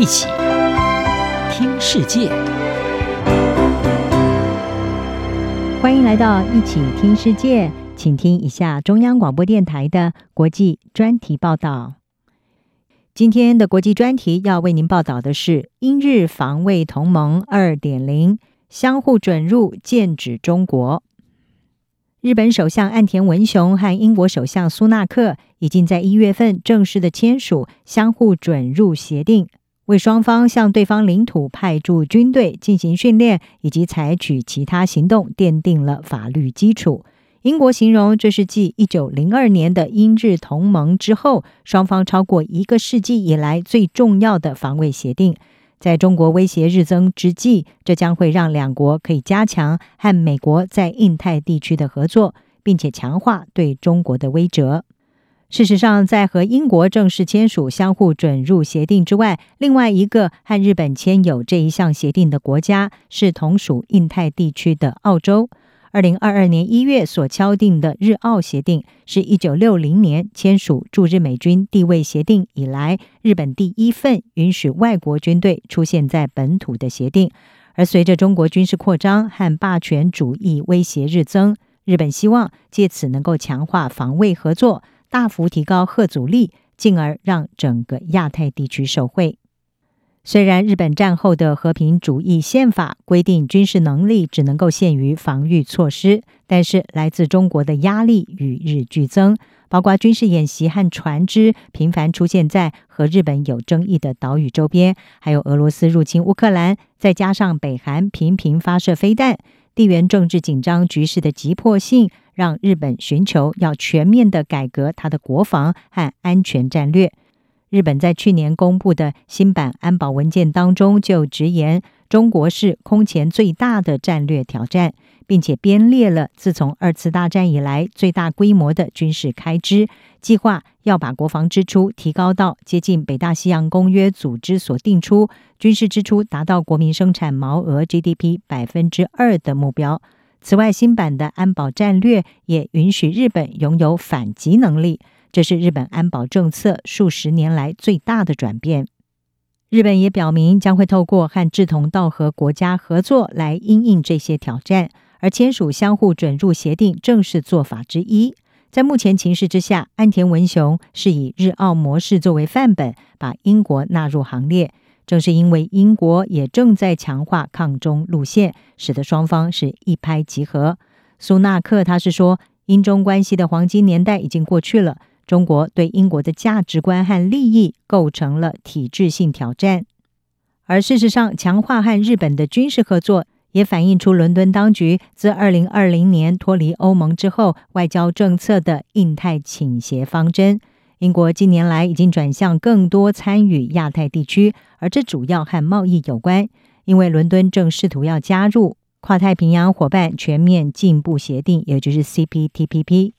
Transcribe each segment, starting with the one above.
一起听世界，欢迎来到一起听世界，请听一下中央广播电台的国际专题报道。今天的国际专题要为您报道的是英日防卫同盟二点零，相互准入剑指中国。日本首相岸田文雄和英国首相苏纳克已经在一月份正式的签署相互准入协定，为双方向对方领土派驻军队进行训练以及采取其他行动奠定了法律基础。英国形容这是继一九零二年的英日同盟之后，双方超过一个世纪以来最重要的防卫协定。在中国威胁日增之际，这将会让两国可以加强和美国在印太地区的合作，并且强化对中国的威慑。事实上，在和英国正式签署相互准入协定之外，另外一个和日本签有这一项协定的国家是同属印太地区的澳洲。二零二二年一月所敲定的日澳协定，是一九六零年签署驻日美军地位协定以来，日本第一份允许外国军队出现在本土的协定。而随着中国军事扩张和霸权主义威胁日增，日本希望借此能够强化防卫合作，大幅提高核阻力，进而让整个亚太地区受惠。虽然日本战后的和平主义宪法规定军事能力只能够限于防御措施，但是来自中国的压力与日俱增，包括军事演习和船只频繁出现在和日本有争议的岛屿周边，还有俄罗斯入侵乌克兰，再加上北韩频频发射飞弹，地缘政治紧张局势的急迫性，让日本寻求要全面的改革它的国防和安全战略。日本在去年公布的新版安保文件当中就直言，中国是空前最大的战略挑战，并且编列了自从二次大战以来最大规模的军事开支，计划要把国防支出提高到接近北大西洋公约组织所定出军事支出达到国民生产毛额 GDP 百分之二的目标。此外，新版的安保战略也允许日本拥有反击能力。这是日本安保政策数十年来最大的转变。日本也表明将会透过和志同道合国家合作来因应这些挑战，而签署相互准入协定正是做法之一。在目前情势之下，岸田文雄是以日澳模式作为范本，把英国纳入行列。正是因为英国也正在强化抗中路线，使得双方是一拍即合。苏纳克他是说，英中关系的黄金年代已经过去了。中国对英国的价值观和利益构成了体制性挑战，而事实上，强化和日本的军事合作也反映出伦敦当局自二零二零年脱离欧盟之后外交政策的印太倾斜方针。英国近年来已经转向更多参与亚太地区，而这主要和贸易有关，因为伦敦正试图要加入跨太平洋伙伴全面进步协定，也就是 CPTPP。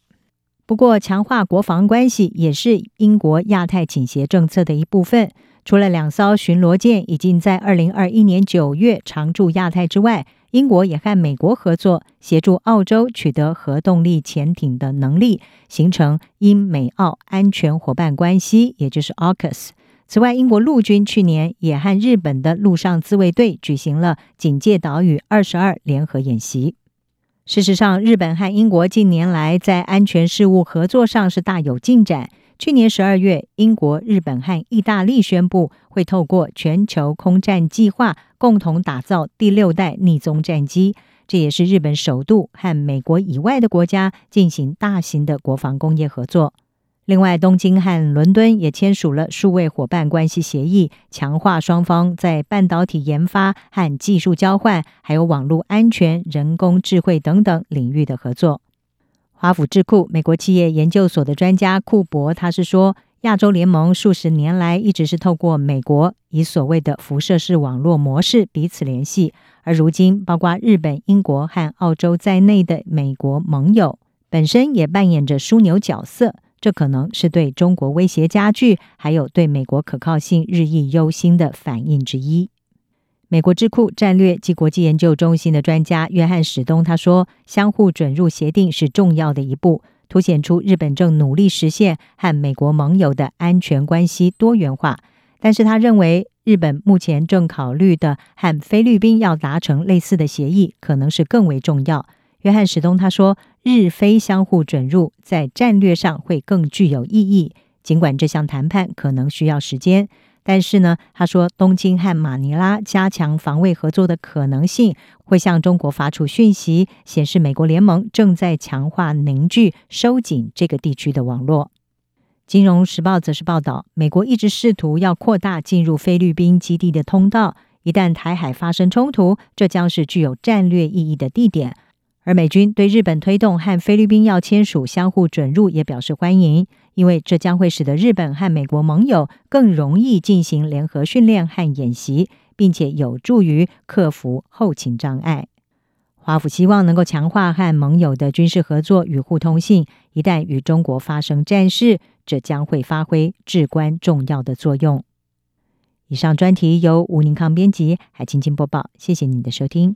不过，强化国防关系也是英国亚太倾斜政策的一部分。除了两艘巡逻舰已经在二零二一年九月常驻亚太之外，英国也和美国合作，协助澳洲取得核动力潜艇的能力，形成英美澳安全伙伴关系，也就是 AUKUS。此外，英国陆军去年也和日本的陆上自卫队举行了警戒岛屿二十二联合演习。事实上，日本和英国近年来在安全事务合作上是大有进展。去年十二月，英国、日本和意大利宣布会透过全球空战计划共同打造第六代逆踪战机，这也是日本首度和美国以外的国家进行大型的国防工业合作。另外，东京和伦敦也签署了数位伙伴关系协议，强化双方在半导体研发和技术交换，还有网络安全、人工智慧等等领域的合作。华府智库美国企业研究所的专家库伯，他是说，亚洲联盟数十年来一直是透过美国以所谓的辐射式网络模式彼此联系，而如今包括日本、英国和澳洲在内的美国盟友本身也扮演着枢纽角色。这可能是对中国威胁加剧，还有对美国可靠性日益忧心的反应之一。美国智库战略及国际研究中心的专家约翰史东他说：“相互准入协定是重要的一步，凸显出日本正努力实现和美国盟友的安全关系多元化。但是他认为，日本目前正考虑的和菲律宾要达成类似的协议，可能是更为重要。约翰·史东他说：“日菲相互准入，在战略上会更具有意义。尽管这项谈判可能需要时间，但是呢，他说东京和马尼拉加强防卫合作的可能性，会向中国发出讯息，显示美国联盟正在强化凝聚、收紧这个地区的网络。”《金融时报》则是报道，美国一直试图要扩大进入菲律宾基地的通道，一旦台海发生冲突，这将是具有战略意义的地点。而美军对日本推动和菲律宾要签署相互准入也表示欢迎，因为这将会使得日本和美国盟友更容易进行联合训练和演习，并且有助于克服后勤障碍。华府希望能够强化和盟友的军事合作与互通性，一旦与中国发生战事，这将会发挥至关重要的作用。以上专题由吴宁康编辑，海清清播报，谢谢您的收听。